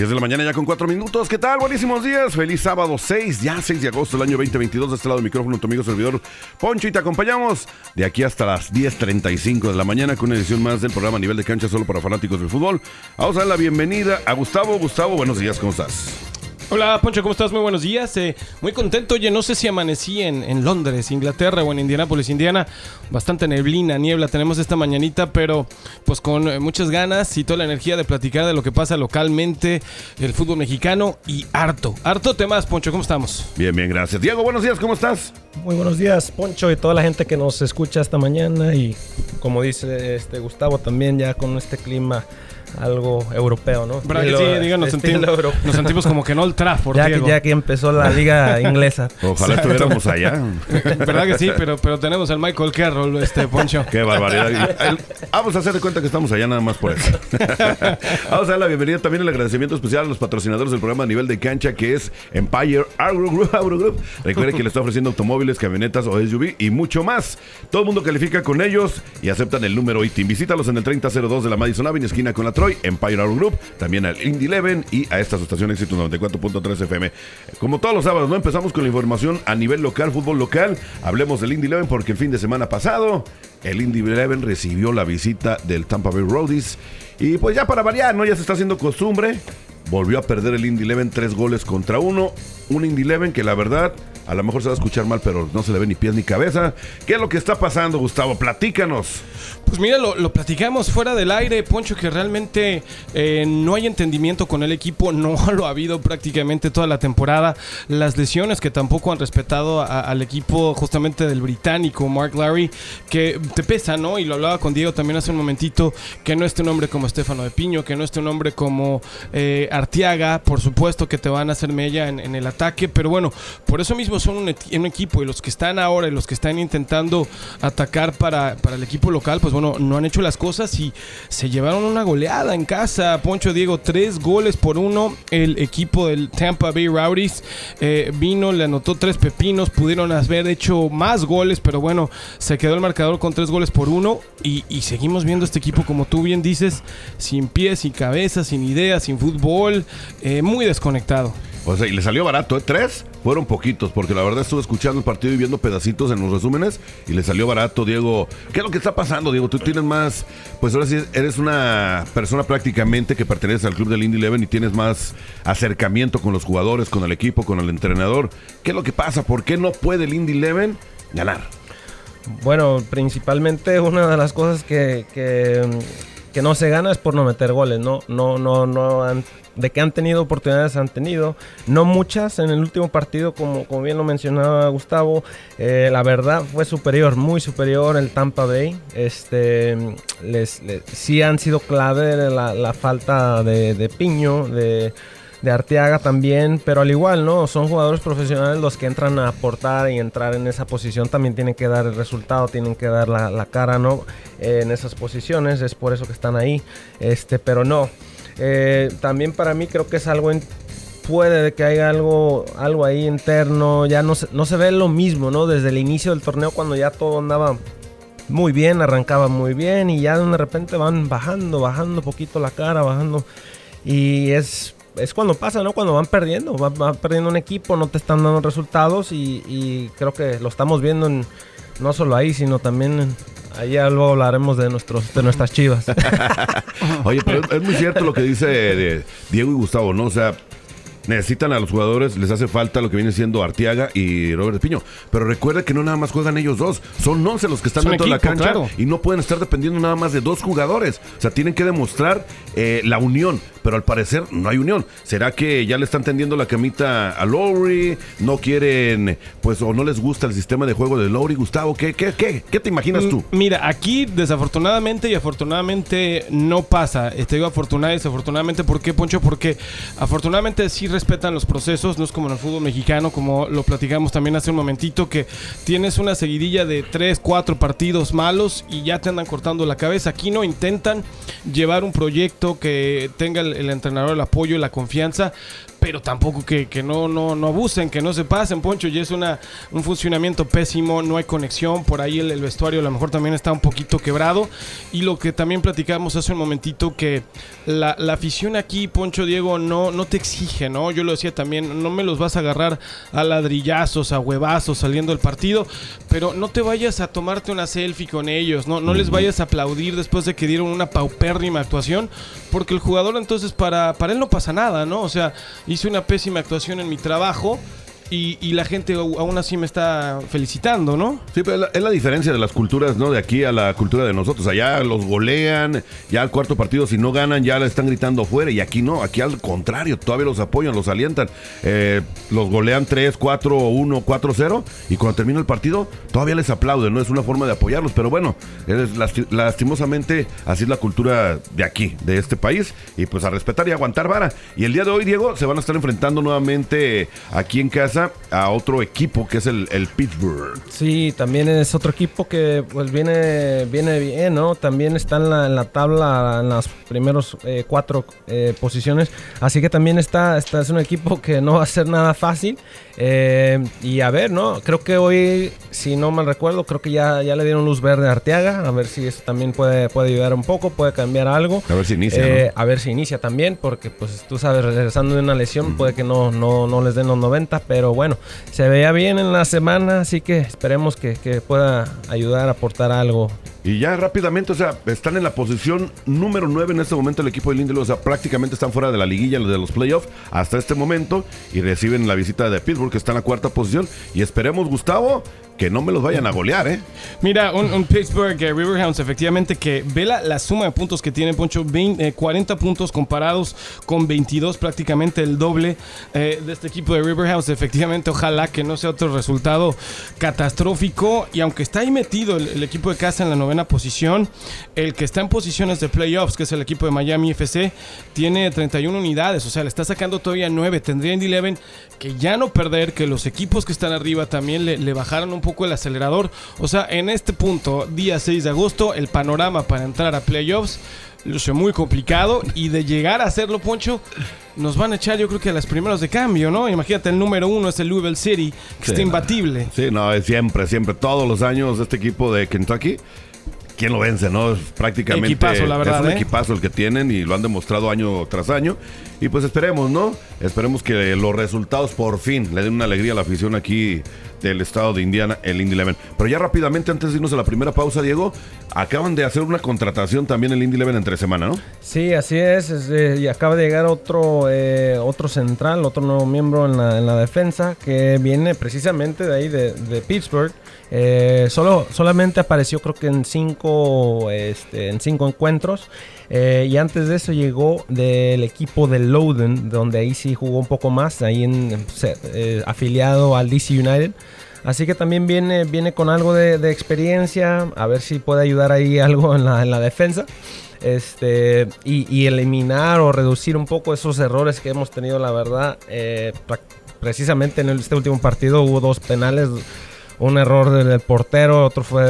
10 de la mañana ya con 4 minutos. ¿Qué tal? Buenísimos días. Feliz sábado 6, ya 6 de agosto del año 2022. De este lado del micrófono, tu amigo servidor Poncho. Y te acompañamos de aquí hasta las 10.35 de la mañana con una edición más del programa Nivel de Cancha solo para fanáticos del fútbol. Vamos a dar la bienvenida a Gustavo. Gustavo, buenos días, ¿cómo estás? Hola Poncho, ¿cómo estás? Muy buenos días. Eh, muy contento. Oye, no sé si amanecí en, en, Londres, Inglaterra o en Indianápolis, Indiana. Bastante neblina, niebla tenemos esta mañanita, pero pues con eh, muchas ganas y toda la energía de platicar de lo que pasa localmente, el fútbol mexicano y harto. Harto temas, Poncho, ¿cómo estamos? Bien, bien, gracias. Diego, buenos días, ¿cómo estás? Muy buenos días, Poncho, y toda la gente que nos escucha esta mañana. Y como dice este Gustavo, también ya con este clima algo europeo, ¿no? ¿Verdad que sí? Diga, nos, sentimos, nos sentimos como que no el Trafford, ya Diego. Que, ya que empezó la liga inglesa. Ojalá estuviéramos allá. ¿Verdad que sí? Pero, pero tenemos al Michael Carroll, este Poncho. Qué barbaridad. El, vamos a hacer de cuenta que estamos allá nada más por eso. vamos a dar la bienvenida también el agradecimiento especial a los patrocinadores del programa a nivel de cancha que es Empire Agro Group. Agro Group. Recuerde que le está ofreciendo automóviles, camionetas o SUV y mucho más. Todo el mundo califica con ellos y aceptan el número ITIM. Visítalos en el 3002 de la Madison Avenue, esquina con la Troy, Empire Auto Group, también al Indy Eleven y a esta su estación Éxito 94.3 FM. Como todos los sábados, ¿no? Empezamos con la información a nivel local, fútbol local. Hablemos del Indy Eleven porque el fin de semana pasado el Indy Eleven recibió la visita del Tampa Bay Roadies. Y pues ya para variar, ¿no? Ya se está haciendo costumbre. Volvió a perder el Indy Eleven tres goles contra uno. Un Indy Eleven que la verdad, a lo mejor se va a escuchar mal, pero no se le ve ni pies ni cabeza. ¿Qué es lo que está pasando, Gustavo? Platícanos. Pues mira, lo, lo platicamos fuera del aire, Poncho, que realmente eh, no hay entendimiento con el equipo, no lo ha habido prácticamente toda la temporada. Las lesiones que tampoco han respetado al equipo justamente del británico Mark Larry, que te pesa, ¿no? Y lo hablaba con Diego también hace un momentito, que no esté un hombre como Estefano de Piño, que no esté un hombre como eh, Arteaga, por supuesto que te van a hacer mella en, en el ataque, pero bueno, por eso mismo son un, un, equipo y los que están ahora y los que están intentando atacar para, para el equipo local, pues bueno, no han hecho las cosas y se llevaron una goleada en casa. Poncho Diego, tres goles por uno. El equipo del Tampa Bay Rowdies eh, vino, le anotó tres pepinos. Pudieron haber hecho más goles, pero bueno, se quedó el marcador con tres goles por uno. Y, seguimos viendo este equipo, como tú bien dices, sin pies, sin cabeza, sin ideas, sin fútbol, eh, muy desconectado. O sea, y le salió barato, ¿eh? Tres fueron poquitos, porque la verdad estuve escuchando el partido y viendo pedacitos en los resúmenes y le salió barato, Diego. ¿Qué es lo que está pasando, Diego? Tú tienes más, pues ahora sí eres una persona prácticamente que pertenece al club del Indy Eleven y tienes más acercamiento con los jugadores, con el equipo, con el entrenador. ¿Qué es lo que pasa? ¿Por qué no puede el Indy Eleven ganar? Bueno, principalmente una de las cosas que, que, que no se gana es por no meter goles, ¿no? No, no, no de que han tenido oportunidades han tenido, no muchas en el último partido, como, como bien lo mencionaba Gustavo, eh, la verdad fue superior, muy superior el Tampa Bay, este, sí han sido clave la, la falta de, Piño, de Arteaga también, pero al igual, ¿no? Son jugadores profesionales los que entran a aportar y entrar en esa posición también tienen que dar el resultado, tienen que dar la, la cara, ¿no? En esas posiciones, es por eso que están ahí, este, pero no. Eh, también para mí creo que es algo en, puede de que haya algo algo ahí interno ya no se, no se ve lo mismo no desde el inicio del torneo cuando ya todo andaba muy bien arrancaba muy bien y ya de repente van bajando bajando poquito la cara bajando y es es cuando pasa, ¿no? Cuando van perdiendo, van, perdiendo un equipo, no te están dando resultados y, creo que lo estamos viendo en, no solo ahí, sino también en, Ahí ya luego hablaremos de, nuestros, de nuestras chivas. Oye, pero es muy cierto lo que dice de Diego y Gustavo, ¿no? O sea, necesitan a los jugadores, les hace falta lo que viene siendo Artiaga y Robert Piño. Pero recuerda que no nada más juegan ellos dos, son 11 los que están Son dentro de la cancha claro. y no pueden estar dependiendo nada más de dos jugadores. O sea, tienen que demostrar eh, la unión, pero al parecer no hay unión. ¿Será que ya le están tendiendo la camita a Lowry? ¿No quieren, pues, o no les gusta el sistema de juego de Lowry, Gustavo? ¿Qué, qué, qué, qué te imaginas tú? M- Mira, aquí desafortunadamente y afortunadamente no pasa. Te digo afortunadamente y desafortunadamente. ¿Por qué, Poncho? Porque afortunadamente sí respetan los procesos, no es como en el fútbol mexicano, como lo platicamos también hace un momentito, que tienes una seguidilla de 3, 4 partidos malos y ya te andan cortando la cabeza. Aquí no intentan llevar un proyecto que tenga el, el entrenador el apoyo y la confianza, pero tampoco que, que no, no, no abusen, que no se pasen, Poncho, y es una, un funcionamiento pésimo, no hay conexión, por ahí el, el vestuario a lo mejor también está un poquito quebrado, y lo que también platicamos hace un momentito, que la, la afición aquí, Poncho Diego, no, no te exige, ¿no? Yo lo decía también, no me los vas a agarrar a ladrillazos, a huevazos saliendo del partido, pero no te vayas a tomarte una selfie con ellos, no, no les vayas a aplaudir después de que dieron una paupérrima actuación, porque el jugador entonces para, para él no pasa nada, ¿no? O sea, hice una pésima actuación en mi trabajo y, y la gente aún así me está felicitando, ¿no? Sí, pero es la, diferencia de las culturas, ¿no? De aquí a la cultura de nosotros. Allá los golean, ya al cuarto partido, si no ganan, ya le están gritando fuera. Y aquí no, aquí al contrario, todavía los apoyan, los alientan. Eh, los golean 3, 4, 1, 4, 0. Y cuando termina el partido, todavía les aplauden, ¿no? Es una forma de apoyarlos. Pero bueno, es lasti- lastimosamente, así es la cultura de aquí, de este país. Y pues a respetar y aguantar vara. Y el día de hoy, Diego, se van a estar enfrentando nuevamente aquí en casa a otro equipo que es el, el Pittsburgh. Sí, también es otro equipo que pues viene, viene bien, ¿no? También está en la, en la tabla en las primeros eh, cuatro eh, posiciones. Así que también está, está, es un equipo que no va a ser nada fácil. Eh, y a ver, ¿no? Creo que hoy, si no mal recuerdo, creo que ya, ya le dieron luz verde a Arteaga. A ver si eso también puede, puede ayudar un poco, puede cambiar algo. A ver si inicia, A ver si inicia también, porque pues tú sabes, regresando de una lesión, puede que no, no, no les den los 90, pero bueno, se veía bien en la semana, así que esperemos que, que pueda ayudar a aportar algo. Y ya rápidamente, o sea, están en la posición número 9 en este momento el equipo de Lindelof. O sea, prácticamente están fuera de la liguilla de los playoffs hasta este momento. Y reciben la visita de Pittsburgh, que está en la cuarta posición. Y esperemos, Gustavo, que no me los vayan a golear, ¿eh? Mira, un, Pittsburgh eh, Riverhounds efectivamente que ve la, la suma de puntos que tiene Poncho, 20, eh, 40 puntos comparados con 22, prácticamente el doble eh, de este equipo de Riverhounds. Efectivamente, ojalá que no sea otro resultado catastrófico. Y aunque está ahí metido el, el equipo de casa en la novena posición, el que está en posiciones de playoffs, que es el equipo de Miami FC, tiene 31 unidades. O sea, le está sacando todavía 9. Tendría Indy 11 que ya no perder, que los equipos que están arriba también le, le bajaron un poco el acelerador. O sea, en este punto, día 6 de agosto, el panorama para entrar a playoffs luce muy complicado y de llegar a hacerlo, Poncho, nos van a echar yo creo que a las primeros de cambio, ¿no? Imagínate, el número uno es el Louisville City, que Sí, está no. imbatible. Sí, no, es siempre, siempre, todos los años este equipo de Kentucky. ¿Quién lo vence, no? Es prácticamente Equipazo, la verdad, es un ¿eh? equipazo el que tienen y lo han demostrado año tras año. Y pues esperemos, ¿no? Esperemos que los resultados por fin le den una alegría a la afición aquí del estado de Indiana, el Indy 11. Pero ya rápidamente, antes de irnos a la primera pausa, Diego, acaban de hacer una contratación también el Indy 11 entre semana, ¿no? Sí, así es. es, eh, y acaba de llegar otro, eh, otro central, otro nuevo miembro en la, en la defensa que viene precisamente de ahí, de, de Pittsburgh. Eh, solo, solamente apareció creo que en cinco, este, en cinco encuentros. Eh, y antes de eso llegó del equipo de Loudon, donde ahí sí jugó un poco más, ahí en, eh, afiliado al DC United. Así que también viene, viene con algo de, de experiencia, a ver si puede ayudar ahí algo en la, en la defensa. Este, y, y eliminar o reducir un poco esos errores que hemos tenido, la verdad. eh, precisamente en este último partido hubo dos penales, un error del, portero, otro fue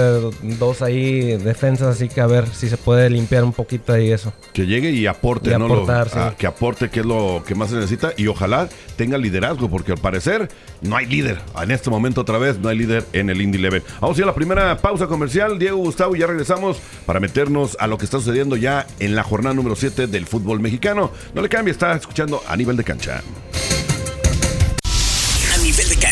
dos ahí defensas, así que a ver si se puede limpiar un poquito ahí eso. Que llegue y aporte, Y ¿no? Lo- aportar, sí. a- que aporte, que es lo que más se necesita. Y ojalá tenga liderazgo, porque al parecer no hay líder. En este momento, otra vez, no hay líder en el Indy 11. Vamos a ir a la primera pausa comercial. Diego, Gustavo, y ya regresamos para meternos a lo que está sucediendo ya en la jornada número 7 del fútbol mexicano. No le cambie, está escuchando a nivel de cancha.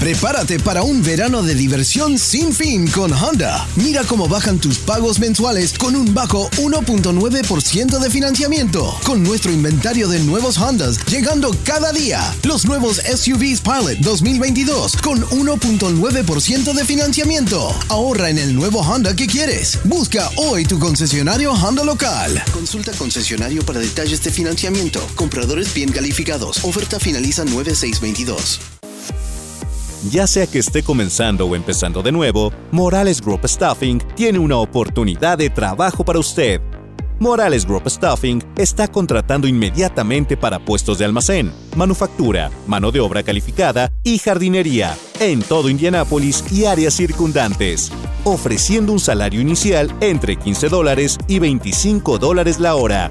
Prepárate para un verano de diversión sin fin con Honda. Mira cómo bajan tus pagos mensuales con un bajo 1.9% de financiamiento. Con nuestro inventario de nuevos Hondas llegando cada día. Los nuevos SUVs Pilot 2022 con 1.9% de financiamiento. Ahorra en el nuevo Honda que quieres. Busca hoy tu concesionario Honda local. Consulta concesionario para detalles de financiamiento. Compradores bien calificados. Oferta finaliza 9622. Ya sea que esté comenzando o empezando de nuevo, Morales Group Staffing tiene una oportunidad de trabajo para usted. Morales Group Staffing está contratando inmediatamente para puestos de almacén, manufactura, mano de obra calificada y jardinería en todo Indianápolis y áreas circundantes, ofreciendo un salario inicial entre 15 dólares y 25 dólares la hora.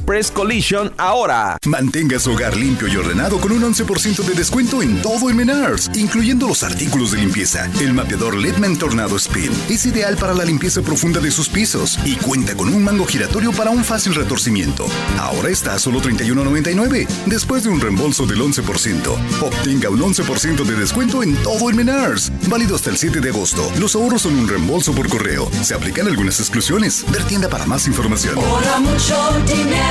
Collision ahora. Mantenga su hogar limpio y ordenado con un 11% de descuento en todo en Menards, incluyendo los artículos de limpieza. El mapeador Letman Tornado Spin es ideal para la limpieza profunda de sus pisos y cuenta con un mango giratorio para un fácil retorcimiento. Ahora está a solo $31.99 después de un reembolso del 11%. Obtenga un 11% de descuento en todo en Menards. Válido hasta el 7 de agosto. Los ahorros son un reembolso por correo. Se aplican algunas exclusiones. Ver tienda para más información. mucho dinero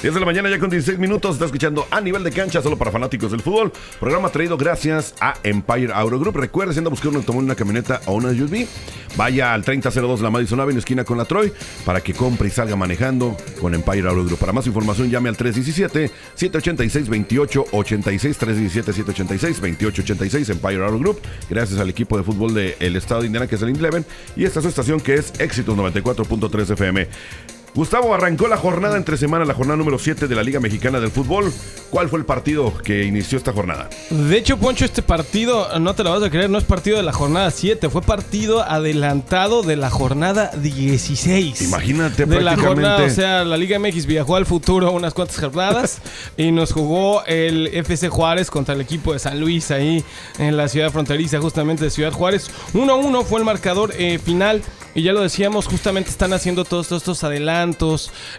10 de la mañana ya con 16 minutos. Está escuchando a nivel de cancha, solo para fanáticos del fútbol. Programa traído gracias a Empire Auto Group. Recuerda, si anda buscando un automóvil, una camioneta o una SUV, vaya al 3002 La Madison Avenue, esquina con la Troy, para que compre y salga manejando con Empire Auto Group. Para más información, llame al 317-786-2886. 317-786-2886 Empire Auto Group. Gracias al equipo de fútbol del estado de Indiana, que es el Indleven. Y esta es su estación, que es Éxitos 94.3 FM. Gustavo arrancó la jornada entre semana, la jornada número 7 de la Liga Mexicana del Fútbol. ¿Cuál fue el partido que inició esta jornada? De hecho, Poncho, este partido, no te lo vas a creer, no es partido de la jornada 7, fue partido adelantado de la jornada 16. Imagínate, De la prácticamente. jornada, o sea, la Liga MX viajó al futuro unas cuantas jornadas y nos jugó el FC Juárez contra el equipo de San Luis ahí en la ciudad fronteriza, justamente de Ciudad Juárez. 1-1 fue el marcador eh, final. Y ya lo decíamos, justamente están haciendo todos estos adelantos,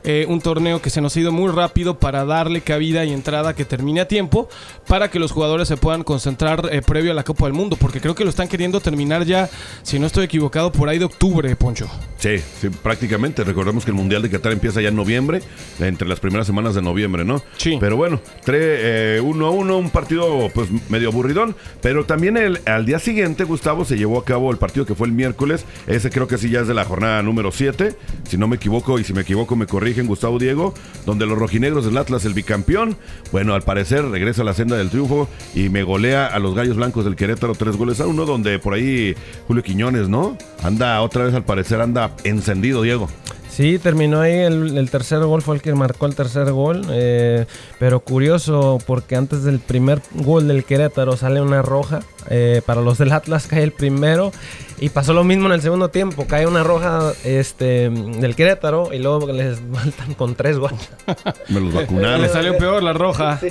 eh, un torneo que se nos ha ido muy rápido para darle cabida y entrada que termine a tiempo, para que los jugadores se puedan concentrar eh, previo a la Copa del Mundo, porque creo que lo están queriendo terminar ya, si no estoy equivocado, por ahí de octubre, Poncho. Sí, sí, prácticamente. Recordemos que el Mundial de Qatar empieza ya en noviembre, entre las primeras semanas de noviembre, ¿no? Sí. Pero bueno, 3, 1 a 1, un partido pues medio aburridón. Pero también el, al día siguiente, Gustavo, se llevó a cabo el partido que fue el miércoles. Ese creo que sí ya es de la jornada número 7, si no me equivoco, y si me equivoco me corrigen, Gustavo Diego, donde los rojinegros del Atlas, el bicampeón, bueno, al parecer regresa a la senda del triunfo y me golea a los gallos blancos del Querétaro tres goles a uno, donde por ahí Julio Quiñones, ¿no? Anda otra vez, al parecer, anda encendido, Diego. Sí, terminó ahí, el, el tercer gol fue el que marcó el tercer gol, eh, pero curioso porque antes del primer gol del Querétaro sale una roja, eh, para los del Atlas cae el primero y pasó lo mismo en el segundo tiempo, cae una roja este, del Querétaro y luego les faltan con tres goles. Me los vacunaron. Le salió peor la roja.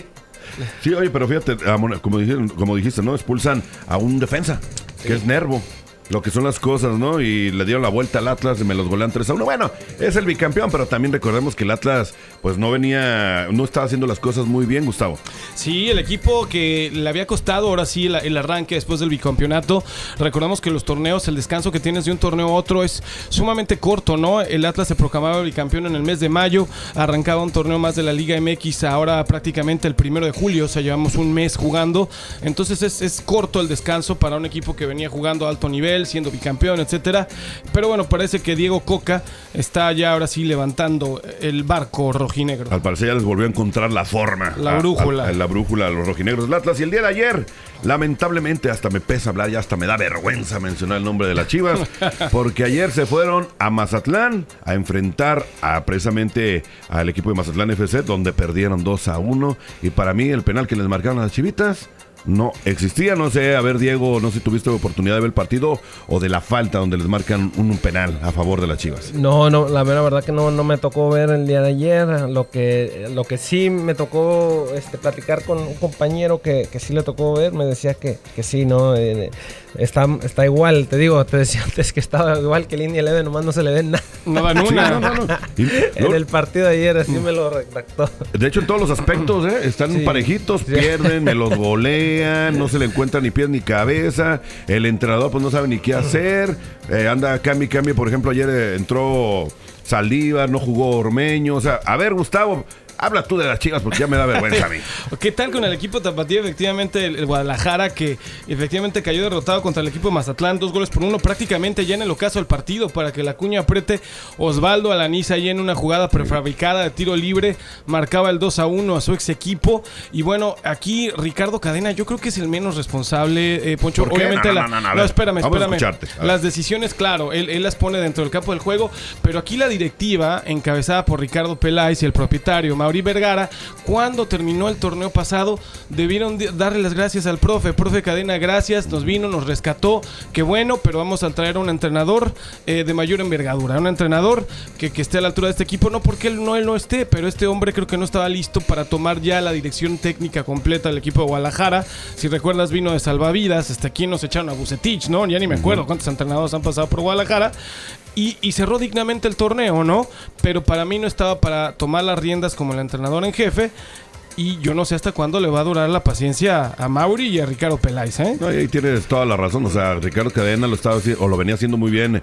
Sí, oye, pero fíjate, amor, como dijiste, como dijiste, ¿no? Expulsan a un defensa, que es Nervo. Lo que son las cosas, ¿no? Y le dieron la vuelta al Atlas y me los golean 3 a 1. Bueno, es el bicampeón, pero también recordemos que el Atlas, pues no venía, no estaba haciendo las cosas muy bien, Gustavo. Sí, el equipo que le había costado ahora sí el, el arranque después del bicampeonato. Recordamos que los torneos, el descanso que tienes de un torneo a otro es sumamente corto, ¿no? El Atlas se proclamaba bicampeón en el mes de mayo, arrancaba un torneo más de la Liga MX ahora prácticamente el primero de julio, o sea, llevamos un mes jugando. Entonces es, es corto el descanso para un equipo que venía jugando a alto nivel, siendo bicampeón, etcétera. Pero bueno, parece que Diego Coca está ya ahora sí levantando el barco rojinegro. Al parecer ya les volvió a encontrar la forma. La a- brújula. a- a la brújula a los rojinegros del Atlas. Y el día de ayer, lamentablemente, hasta me pesa hablar, ya hasta me da vergüenza mencionar el nombre de las Chivas. porque ayer se fueron a Mazatlán a enfrentar a precisamente al equipo de Mazatlán FC, donde perdieron 2 a 1. Y para mí, el penal que les marcaron a las chivitas. No existía, no sé, a ver Diego, no sé si tuviste oportunidad de ver el partido o de la falta donde les marcan un, penal a favor de las Chivas. No, no, la mera verdad que no, no me tocó ver el día de ayer. Lo que, lo que sí me tocó este, platicar con un compañero que, que sí le tocó ver, me decía que, que sí, ¿no? Eh, está, está igual, te digo, te decía antes que estaba igual que el India Eleven, nomás no se le ven nada. No dan una. no, no, no. En el partido de ayer así me lo redactó. De hecho, en todos los aspectos, ¿eh? Están Sí. parejitos, Sí. pierden, me los golean, no se le encuentra ni pies ni cabeza. El entrenador, pues no sabe ni qué hacer. Eh, anda cambio y cambio. Por ejemplo, ayer eh, entró Saldívar, no jugó Ormeño. O sea, a ver, Gustavo, habla tú de las chivas porque ya me da vergüenza a mí. ¿Qué tal con el equipo tapatío? Efectivamente, el, el Guadalajara que efectivamente cayó derrotado contra el equipo de Mazatlán, dos goles por uno, prácticamente ya en el ocaso del partido para que la cuña apriete Osvaldo Alaniza ahí en una jugada prefabricada de tiro libre, marcaba el 2 a 1 a su ex equipo. Y bueno, aquí Ricardo Cadena, yo creo que es el menos responsable, eh, Poncho. ¿Por qué? Obviamente, No, la- espérame, espérame. Las decisiones, claro, él, él las pone dentro del campo del juego, pero aquí la directiva, encabezada por Ricardo Peláez y el propietario Mauri Vergara, cuando terminó el torneo pasado, debieron de- darle las gracias al profe. Profe Cadena, gracias, nos vino, nos rescató, qué bueno, pero vamos a traer a un entrenador eh, de mayor envergadura, un entrenador que, que esté a la altura de este equipo, no porque él no, él no esté, pero este hombre creo que no estaba listo para tomar ya la dirección técnica completa del equipo de Guadalajara. Si recuerdas, vino de salvavidas, hasta aquí nos echaron a Bucetich, ¿no? Ya ni me acuerdo cuántos entrenadores han pasado por Guadalajara. Y, cerró dignamente el torneo, ¿no? Pero para mí no estaba para tomar las riendas como el entrenador en jefe. Y yo no sé hasta cuándo le va a durar la paciencia a Mauri y a Ricardo Peláez, ¿eh? No, ahí tienes toda la razón. O sea, Ricardo Cadena lo estaba o lo venía haciendo muy bien.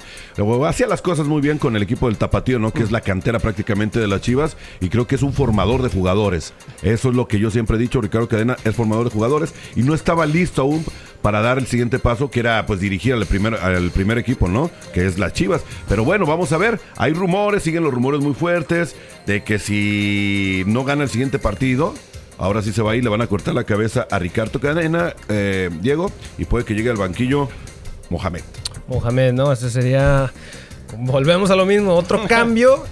Hacía las cosas muy bien con el equipo del Tapatío, ¿no? Que es la cantera prácticamente de las Chivas. Y creo que es un formador de jugadores. Eso es lo que yo siempre he dicho. Ricardo Cadena es formador de jugadores. Y no estaba listo aún para dar el siguiente paso, que era pues dirigir al primer, al primer equipo, ¿no? Que es las Chivas. Pero bueno, vamos a ver. Hay rumores, siguen los rumores muy fuertes de que si no gana el siguiente partido, Ahora sí se va a ir, le van a cortar la cabeza a Ricardo Cadena, eh, Diego, y puede que llegue al banquillo Mohamed. Mohamed, ¿no? Ese sería. Volvemos a lo mismo, otro cambio.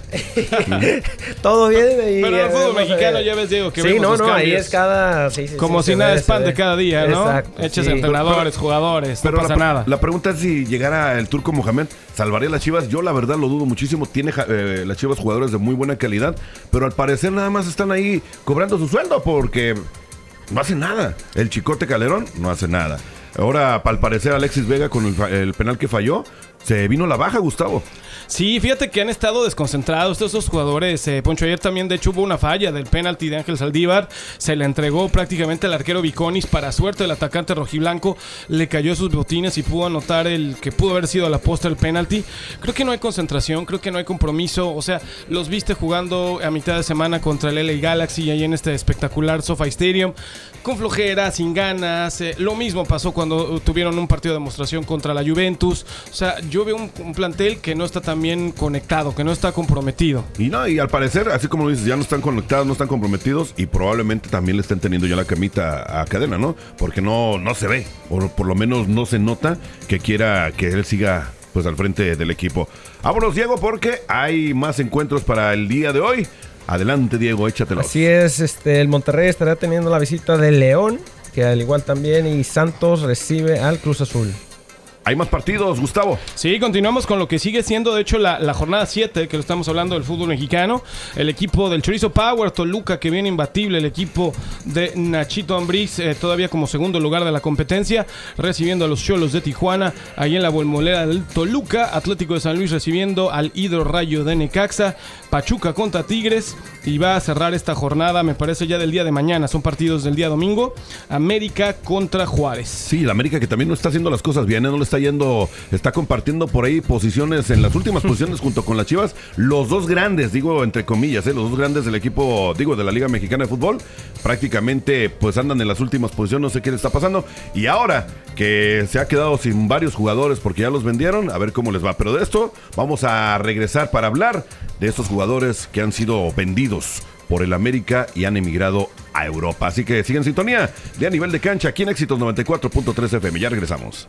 Todo bien. y, Pero en el eh, fútbol mexicano ya ves, Diego, que Sí, vemos no, los no, ahí es cada. sí, sí, Como sí, si nada ve, es pan se de ve. cada día, ¿no? Exacto, Eches sí. entrenadores, jugadores, Pero no pasa la, nada. la pregunta es si llegara el turco Mohamed, ¿salvaría a las Chivas? Yo la verdad lo dudo muchísimo. Tiene eh, las Chivas jugadores de muy buena calidad, pero al parecer nada más están ahí cobrando su sueldo porque no hace nada. El Chicote Calderón no hace nada. Ahora, al parecer, Alexis Vega con el penal que falló, se vino la baja, Gustavo. Sí, fíjate que han estado desconcentrados todos esos jugadores. eh, Poncho, ayer también, de hecho, hubo una falla del penalti de Ángel Saldívar. Se le entregó prácticamente al arquero Viconis. Para suerte, el atacante rojiblanco le cayó sus botines y pudo anotar el que pudo haber sido a la posta el penalti. Creo que no hay concentración, creo que no hay compromiso. O sea, los viste jugando a mitad de semana contra el LA Galaxy ahí en este espectacular SoFi Stadium. Con flojera, sin ganas. eh, lo mismo pasó cuando tuvieron un partido de demostración contra la Juventus. O sea, yo veo un, un plantel que no está tan bien conectado, que no está comprometido. Y no, y al parecer, así como dices, ya no están conectados, no están comprometidos y probablemente también le estén teniendo ya la camita a cadena, ¿no? Porque no, no se ve, o por lo menos no se nota que quiera que él siga pues al frente del equipo. Vámonos, Diego, porque hay más encuentros para el día de hoy. Adelante, Diego, échatelo. Así es, este, el Monterrey estará teniendo la visita de León, que al igual también, y Santos recibe al Cruz Azul. Hay más partidos, Gustavo. Sí, continuamos con lo que sigue siendo, de hecho, la, jornada 7, que lo estamos hablando del fútbol mexicano. El equipo del Chorizo Power, Toluca, que viene imbatible. El equipo de Nachito Ambriz, eh, todavía como segundo lugar de la competencia, recibiendo a los Cholos de Tijuana, ahí en la Bolmolera del Toluca. Atlético de San Luis recibiendo al Hidro Rayo de Necaxa. Pachuca contra Tigres. Y va a cerrar esta jornada, me parece ya del día de mañana. Son partidos del día domingo. América contra Juárez. Sí, la América que también no está haciendo las cosas bien, ¿eh? no le está yendo, está compartiendo por ahí posiciones en las últimas posiciones junto con las Chivas. Los dos grandes, digo entre comillas, ¿eh? los dos grandes del equipo, digo, de la Liga Mexicana de Fútbol, prácticamente pues andan en las últimas posiciones, no sé qué le está pasando. Y ahora que se ha quedado sin varios jugadores porque ya los vendieron, a ver cómo les va. Pero de esto vamos a regresar para hablar de estos jugadores que han sido vendidos por el América y han emigrado a Europa. Así que sigan en sintonía de a nivel de cancha aquí en Éxitos 94.3 FM. Ya regresamos.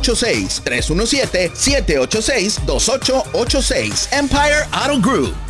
317-786-2886. Empire Auto Group.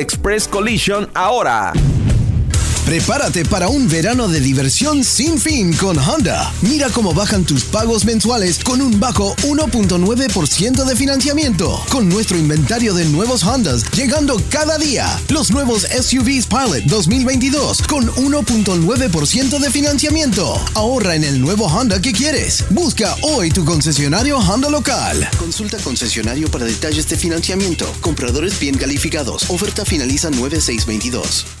Express Collision ahora. Prepárate para un verano de diversión sin fin con Honda. Mira cómo bajan tus pagos mensuales con un bajo 1.9% de financiamiento. Con nuestro inventario de nuevos Hondas llegando cada día. Los nuevos SUVs Pilot 2022 con 1.9% de financiamiento. Ahorra en el nuevo Honda que quieres. Busca hoy tu concesionario Honda local. Consulta concesionario para detalles de financiamiento. Compradores bien calificados. Oferta finaliza 9622.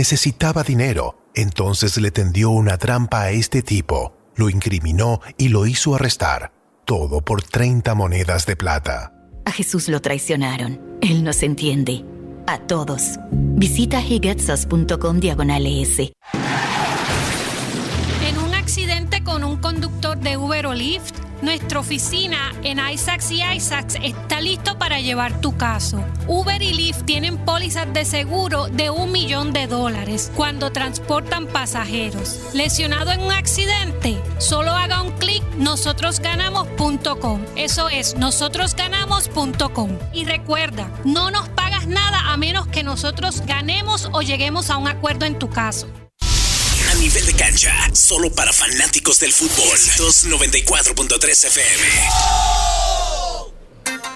Necesitaba dinero entonces le tendió una trampa a este tipo, lo incriminó y lo hizo arrestar, todo por 30 monedas de plata. A Jesús lo traicionaron. Él nos entiende. A todos. Visita higetsos.com diagonal con un conductor de Uber o Lyft, nuestra oficina en Isaacs y Isaacs está listo para llevar tu caso. Uber y Lyft tienen pólizas de seguro de un millón de dólares cuando transportan pasajeros. Lesionado en un accidente, solo haga un clic nosotros-ganamos.com. Eso es nosotros-ganamos.com. Y recuerda, no nos pagas nada a menos que nosotros ganemos o lleguemos a un acuerdo en tu caso. A nivel de cancha, solo para fanáticos del fútbol. 294.3 FM.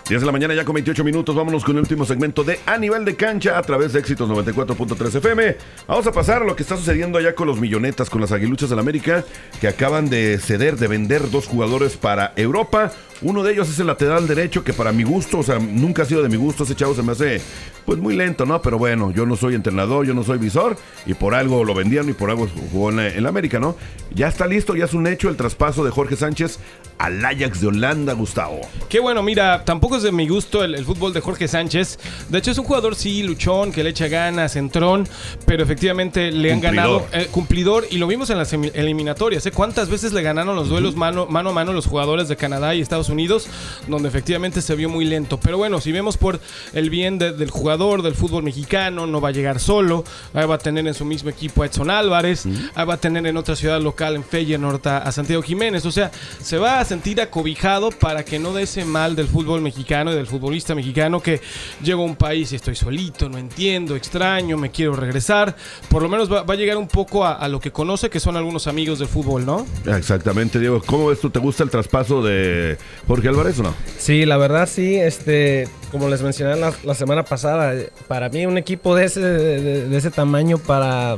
10 de la mañana ya con 28 minutos, vámonos con el último segmento de A Nivel de Cancha a través de Éxitos 94.3 FM. Vamos a pasar a lo que está sucediendo allá con los millonetas, con las aguiluchas del América, que acaban de ceder, de vender dos jugadores para Europa. Uno de ellos es el lateral derecho, que para mi gusto, o sea, nunca ha sido de mi gusto. Ese chavo se me hace, pues muy lento, ¿no? Pero bueno, yo no soy entrenador, yo no soy visor, y por algo lo vendieron y por algo jugó en la, en la América, ¿no? Ya está listo, ya es un hecho el traspaso de Jorge Sánchez al Ajax de Holanda, Gustavo. Qué bueno, mira, tampoco es de mi gusto el, el fútbol de Jorge Sánchez. De hecho, es un jugador, sí, luchón, que le echa ganas, centrón, pero efectivamente le han ganado eh, cumplidor y lo vimos en las eliminatorias. ¿eh? ¿Cuántas veces le ganaron los duelos mano, mano a mano los jugadores de Canadá y Estados Unidos? Donde efectivamente se vio muy lento. Pero bueno, si vemos por el bien de- del jugador, del fútbol mexicano, no va a llegar solo. Ahí va a tener en su mismo equipo a Edson Álvarez. Ahí va a tener en otra ciudad local, en Feyenoord, a, a Santiago Jiménez. O sea, se va a sentir acobijado para que no dé ese mal del fútbol mexicano y del futbolista mexicano que llego a un país y estoy solito, no entiendo, extraño, me quiero regresar. Por lo menos va, va a llegar un poco a, a lo que conoce, que son algunos amigos del fútbol, ¿no? Exactamente, Diego. ¿Cómo ves tú? ¿Te gusta el traspaso de Jorge Álvarez o no? Sí, la verdad sí, este, como les mencioné la, la semana pasada, para mí un equipo de ese, de, de ese tamaño para,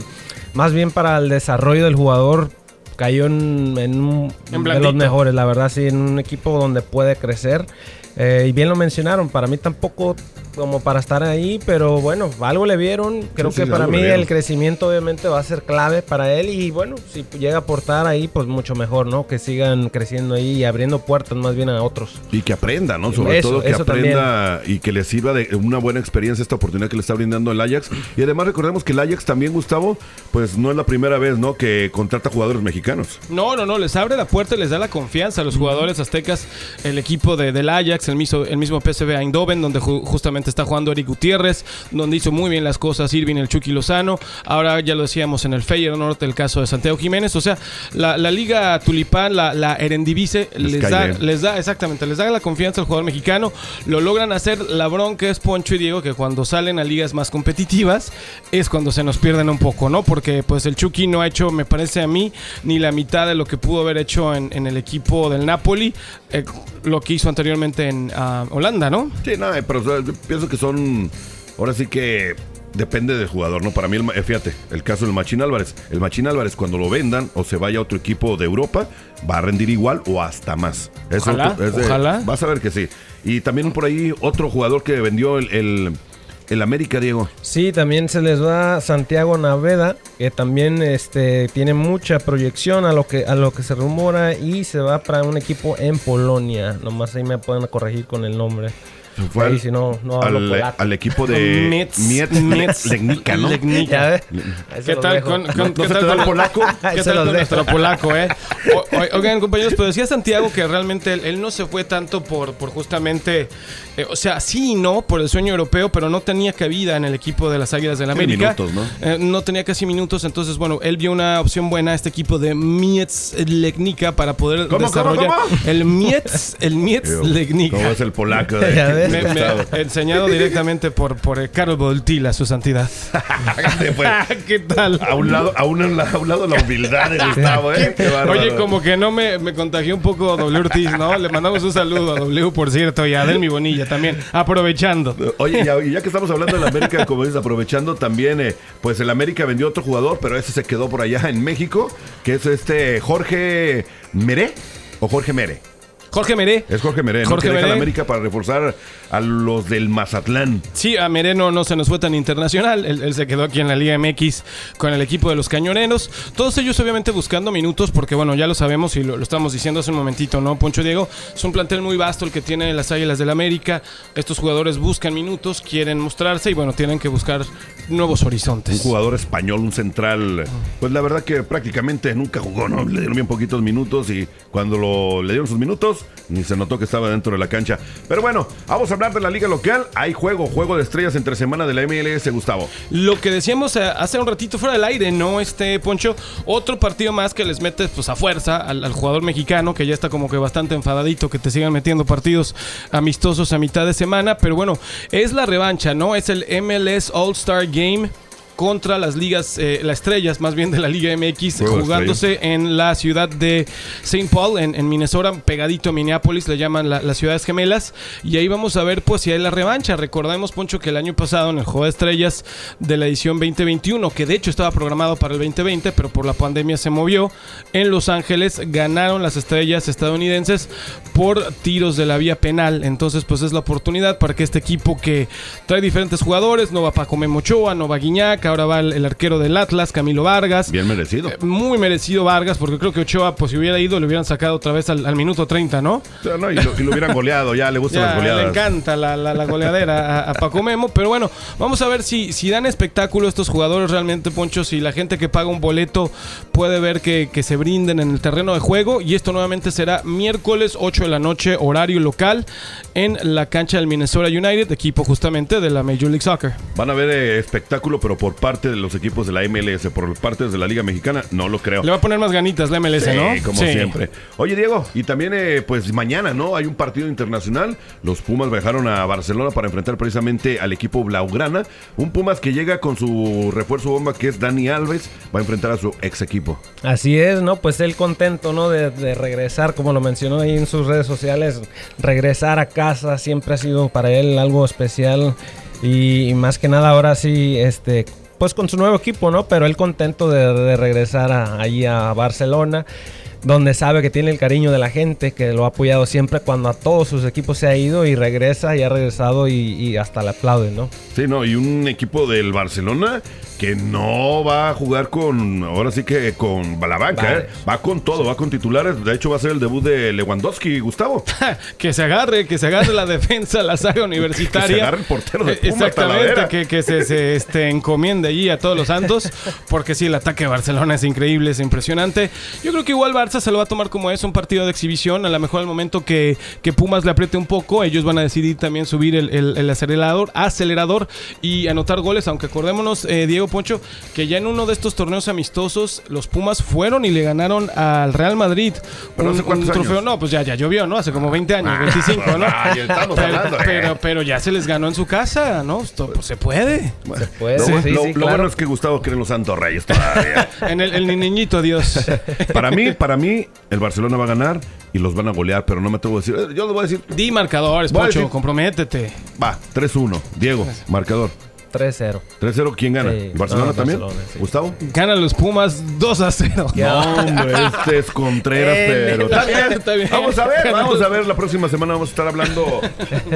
más bien para el desarrollo del jugador, cayó en, en un En de los mejores, la verdad sí, en un equipo donde puede crecer. Eh, y bien lo mencionaron, para mí tampoco como para estar ahí, pero bueno, algo le vieron. Creo Sí, sí, que para mí el crecimiento obviamente va a ser clave para él y bueno, si llega a aportar ahí, pues mucho mejor, ¿no? Que sigan creciendo ahí y abriendo puertas más bien a otros. Y que aprenda, ¿no? Sobre Eso, todo que aprenda y que le sirva de una buena experiencia esta oportunidad que le está brindando el Ajax. Y además recordemos que el Ajax también, Gustavo, pues no es la primera vez, ¿no? Que contrata jugadores mexicanos. No, no, no, les abre la puerta y les da la confianza a los jugadores aztecas, el equipo de, del Ajax, el mismo, el mismo PSV Eindhoven, donde ju- justamente está jugando Eric Gutiérrez, donde hizo muy bien las cosas Irving, el Chucky Lozano, ahora ya lo decíamos en el Feyenoord, el caso de Santiago Jiménez, o sea, la, la Liga Tulipán, la, la Eredivisie, Les da, les da, exactamente, les da la confianza al jugador mexicano, lo logran hacer, la bronca es Poncho y Diego, que cuando salen a ligas más competitivas, es cuando se nos pierden un poco, ¿no? Porque pues el Chucky no ha hecho, me parece a mí, ni la mitad de lo que pudo haber hecho en, en el equipo del Napoli, eh, lo que hizo anteriormente en ah, Holanda, ¿no? Sí, no, eh, pero o sea, yo pienso que son. Ahora sí que depende del jugador, ¿no? Para mí, el eh, fíjate, el caso del Machín Álvarez. El Machín Álvarez, cuando lo vendan o se vaya a otro equipo de Europa, va a rendir igual o hasta más. Ojalá, es de- ojalá. Vas a ver que sí. Y también por ahí otro jugador que vendió el, el, el América, Diego. Sí, también se les va Santiago Naveda, que también este, tiene mucha proyección a lo que a lo que se rumora y se va para un equipo en Polonia. Nomás ahí me pueden corregir con el nombre. Fue Ahí al, si no, no hablo al, polaco. al equipo de Mietz, Mietz, Mietz, Legnica, ¿no? Legnica. Se ¿Qué tal con, ¿No- con- no qué tal con- el polaco? ¿Qué tal con nuestro polaco, eh? O- o- oigan, compañeros, pero decía Santiago que realmente él, él no se fue tanto por, por justamente, eh, o sea, sí y no, por el sueño europeo, pero no tenía cabida en el equipo de las Águilas del la América. minutos, ¿no? Eh, no tenía casi minutos, entonces, bueno, él vio una opción buena a este equipo de Mietz Legnica para poder ¿Cómo, cómo, desarrollar cómo? el Mietz, el Mietz Legnica. ¿Cómo es el polaco? de-. Me- me- enseñado directamente por, por eh, Carol Voltila, su santidad. Pues, ¿Qué tal? a un lado, a un, a un lado la humildad de Gustavo, ¿eh? Qué. Oye, como que no me, me contagió un poco W Ortiz, ¿no? Le mandamos un saludo a W, por cierto, y a Delmi Bonilla también, aprovechando. Oye, ya, y ya que estamos hablando del América, como dices, aprovechando también, eh, pues el América vendió otro jugador, pero ese se quedó por allá en México, que es este Jorge Meré o Jorge Mere. Jorge Meré. Es Jorge Meré, ¿no? Jorge que deja Meré. la América para reforzar a los del Mazatlán. Sí, a Mereno no se nos fue tan internacional. Él, él se quedó aquí en la Liga MX con el equipo de los Cañoneros. Todos ellos, obviamente, buscando minutos, porque bueno, ya lo sabemos y lo, lo estamos diciendo hace un momentito, ¿no? Poncho Diego, es un plantel muy vasto el que tiene las Águilas del América. Estos jugadores buscan minutos, quieren mostrarse y bueno, tienen que buscar nuevos Un horizontes. jugador español, un central, pues la verdad que prácticamente nunca jugó, ¿no? Le dieron bien poquitos minutos y cuando lo, le dieron sus minutos, ni se notó que estaba dentro de la cancha. Pero bueno, vamos a hablar de la liga local. Hay juego, juego de estrellas entre semana de la MLS, Gustavo. Lo que decíamos eh, hace un ratito fuera del aire, ¿no? Este Poncho, otro partido más que les metes pues a fuerza al, al jugador mexicano, que ya está como que bastante enfadadito, que te sigan metiendo partidos amistosos a mitad de semana, pero bueno, es la revancha, ¿no? Es el MLS All-Star Game. game contra las ligas, eh, las estrellas más bien de la Liga MX, Juego jugándose en la ciudad de St. Paul, en, en Minnesota, pegadito a Minneapolis, le llaman la- las ciudades gemelas. Y ahí vamos a ver pues si hay la revancha. Recordemos, Poncho, que el año pasado en el Juego de Estrellas de la edición 2021, que de hecho estaba programado para el 2020, pero por la pandemia se movió, en Los Ángeles ganaron las estrellas estadounidenses por tiros de la vía penal. Entonces, pues es la oportunidad para que este equipo que trae diferentes jugadores, no va Paco Memo Ochoa, no va Guiñac, ahora va el, el arquero del Atlas, Camilo Vargas. Bien merecido. Eh, Muy merecido Vargas, porque creo que Ochoa, pues si hubiera ido, le hubieran sacado otra vez al, al minuto 30, ¿no? No, y, lo, y lo hubieran goleado, ya le gustan Ya, las le goleadas. encanta la, la- la goleadera a, a Paco Memo. Pero bueno, vamos a ver si, si dan espectáculo estos jugadores realmente, Poncho. Si la gente que paga un boleto puede ver que, que se brinden en el terreno de juego. Y esto nuevamente será miércoles 8 de la noche, horario local, en la cancha del Minnesota United, equipo justamente de la Major League Soccer. Van a ver eh, espectáculo, pero por parte de los equipos de la MLS, por parte de la Liga Mexicana, no lo creo. Le va a poner más ganitas la MLS, Sí, ¿no? como Sí. siempre. Oye, Diego, y también, eh, pues mañana, ¿no? Hay un partido internacional. Los Pumas viajaron a Barcelona para enfrentar precisamente al equipo Blaugrana. Un Pumas que llega con su refuerzo bomba, que es Dani Alves, va a enfrentar a su ex equipo. Así es, ¿no? Pues él contento, ¿no? De, de regresar, como lo mencionó ahí en sus redes sociales, regresar a casa siempre ha sido para él algo especial y, y más que nada ahora sí, este, pues con su nuevo equipo, ¿no? Pero él contento de, regresar a, allí a Barcelona donde sabe que tiene el cariño de la gente, que lo ha apoyado siempre cuando a todos sus equipos se ha ido y regresa y ha regresado y, y hasta le aplauden, ¿no? Sí, no, y un equipo del Barcelona que no va a jugar con, ahora sí que con la banca, Vale. ¿eh? va con todo, va con titulares. De hecho, va a ser el debut de Lewandowski, Gustavo. que se agarre, que se agarre la defensa, la saga universitaria. Que se agarre el portero de Pumas, Exactamente, que se, se, este, encomiende allí a todos los santos, porque sí, el ataque de Barcelona es increíble, es impresionante. Yo creo que igual Barça se lo va a tomar como es un partido de exhibición, a lo mejor al momento que, que Pumas le apriete un poco, ellos van a decidir también subir el, el- el acelerador, acelerador y anotar goles, aunque acordémonos, eh, Diego Poncho, que ya en uno de estos torneos amistosos, los Pumas fueron y le ganaron al Real Madrid ¿Pero hace cuántos trofeo, años? no, pues ya, ya llovió, ¿no? Hace como 20 años, Ah, 25, ¿no? ay, estamos pero, hablando, eh. pero, pero ya se les ganó en su casa, ¿no? Esto, pues, se puede. Se puede, Lo, sí, lo- sí, lo claro. bueno es que Gustavo cree en los Santos Reyes todavía. En el, el niñito Dios. para mí, para mí, el Barcelona va a ganar y los van a golear, pero no me atrevo a decir. eh, Yo les voy a decir, Di marcadores, Voy a Poncho, decir- comprométete. va, 3-1. Diego, marcador. 3-0. 3-0, ¿quién gana? Sí, ¿Barcelona no, también? Barcelona, sí. ¿Gustavo? Ganan los Pumas 2 a 0. No, hombre, este es Contreras, pero está bien. Está bien. Vamos a ver, vamos a ver. La próxima semana vamos a estar hablando,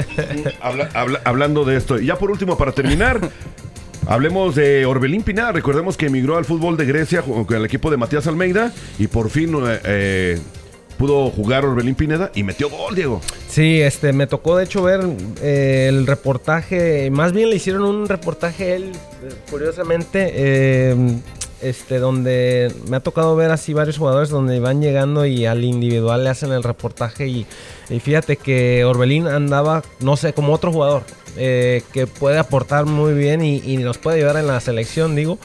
habla- habla- hablando de esto. Y ya por último, para terminar, hablemos de Orbelín Pineda. Recordemos que emigró al fútbol de Grecia con el equipo de Matías Almeida y por fin eh, eh, pudo jugar Orbelín Pineda y metió gol, Diego. Sí, este, me tocó de hecho ver eh, el reportaje, más bien le hicieron un reportaje él, curiosamente, eh, este, donde me ha tocado ver así varios jugadores donde van llegando y al individual le hacen el reportaje y, y fíjate que Orbelín andaba, no sé, como otro jugador, eh, que puede aportar muy bien y, nos puede ayudar en la selección, digo.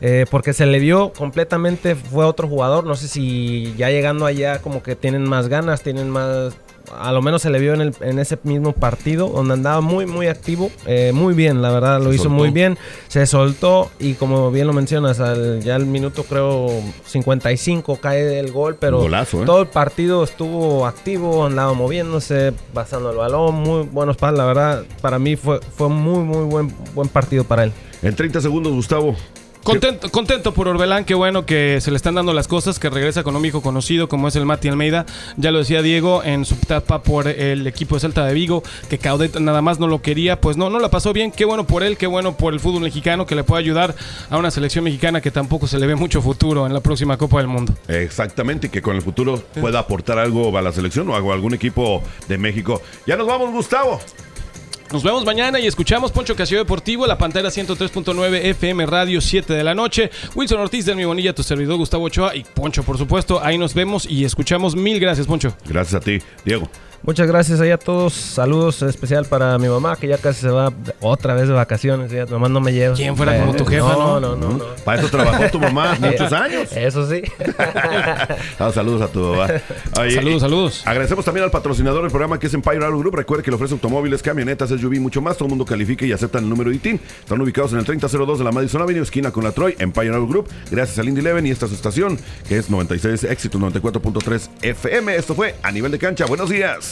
Eh, porque se le vio completamente, fue otro jugador. No sé si ya llegando allá como que tienen más ganas, tienen más... A lo menos se le vio en, el- en ese mismo partido donde andaba muy, muy activo. eh, muy bien, la verdad, lo Se hizo soltó. muy bien. Se soltó y como bien lo mencionas, al- ya al minuto creo 55 cae el gol, pero Golazo, ¿eh? todo el partido estuvo activo, andaba moviéndose, pasando el balón, muy buenos pases. La verdad, para mí fue, fue muy, muy buen, buen partido para él. En 30 segundos, Gustavo. Contento, contento por Orbelán, qué bueno que se le están dando las cosas, que regresa con un hijo conocido como es el Mati Almeida. Ya lo decía Diego en su etapa por el equipo de Celta de Vigo, que Caudet nada más no lo quería, pues no, no la pasó bien. Qué bueno por él, qué bueno por el fútbol mexicano, que le puede ayudar a una selección mexicana que tampoco se le ve mucho futuro en la próxima Copa del Mundo. Exactamente, y que con el futuro pueda aportar algo a la selección o a algún equipo de México. Ya nos vamos, Gustavo. Nos vemos mañana y escuchamos Poncho Casio Deportivo, la pantera 103.9 FM Radio 7 de la noche. Wilson Ortiz de Mi Bonilla, tu servidor Gustavo Ochoa y Poncho, por supuesto. Ahí nos vemos y escuchamos. Mil gracias, Poncho. Gracias a ti, Diego. Muchas gracias ahí a todos. Saludos especial para mi mamá, que ya casi se va otra vez de vacaciones. Ya nomás no me lleva. ¿Quién fuera como tu jefa, no? no? No, no, no. Para eso trabajó tu mamá muchos años. Eso sí. Ah, saludos a tu mamá. Oye, Saludos, saludos. Agradecemos también al patrocinador del programa que es Empire Auto Group. Recuerde que le ofrece automóviles, camionetas, SUV y mucho más. Todo el mundo califica y aceptan el número de ITIN. Están ubicados en el 3002 de la Madison Avenue, esquina con la Troy, Empire Auto Group. Gracias al Indy Eleven y esta es su estación, que es 96 Éxito 94.3 FM. Esto fue A Nivel de Cancha. Buenos días.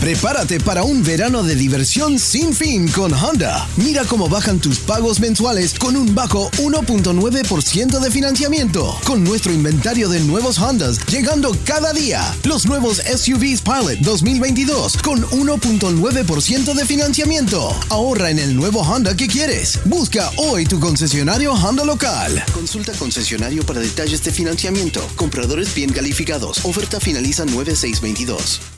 Prepárate para un verano de diversión sin fin con Honda. Mira cómo bajan tus pagos mensuales con un bajo 1.9% de financiamiento. Con nuestro inventario de nuevos Hondas llegando cada día. Los nuevos SUVs Pilot 2022 con 1.9% de financiamiento. Ahorra en el nuevo Honda que quieres. Busca hoy tu concesionario Honda local. Consulta concesionario para detalles de financiamiento. Compradores bien calificados. Oferta finaliza 9622.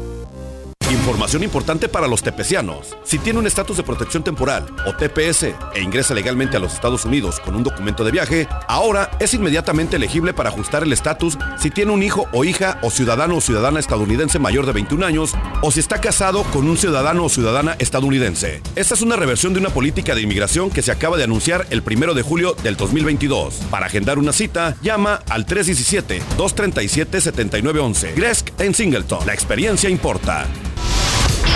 Información importante para los tepecianos. Si tiene un estatus de protección temporal o TPS e ingresa legalmente a los Estados Unidos con un documento de viaje, ahora es inmediatamente elegible para ajustar el estatus si tiene un hijo o hija o ciudadano o ciudadana estadounidense mayor de 21 años o si está casado con un ciudadano o ciudadana estadounidense. Esta es una reversión de una política de inmigración que se acaba de anunciar el 1 de julio del 2022. Para agendar una cita, llama al 317-237-7911. Gresk en Singleton. La experiencia importa.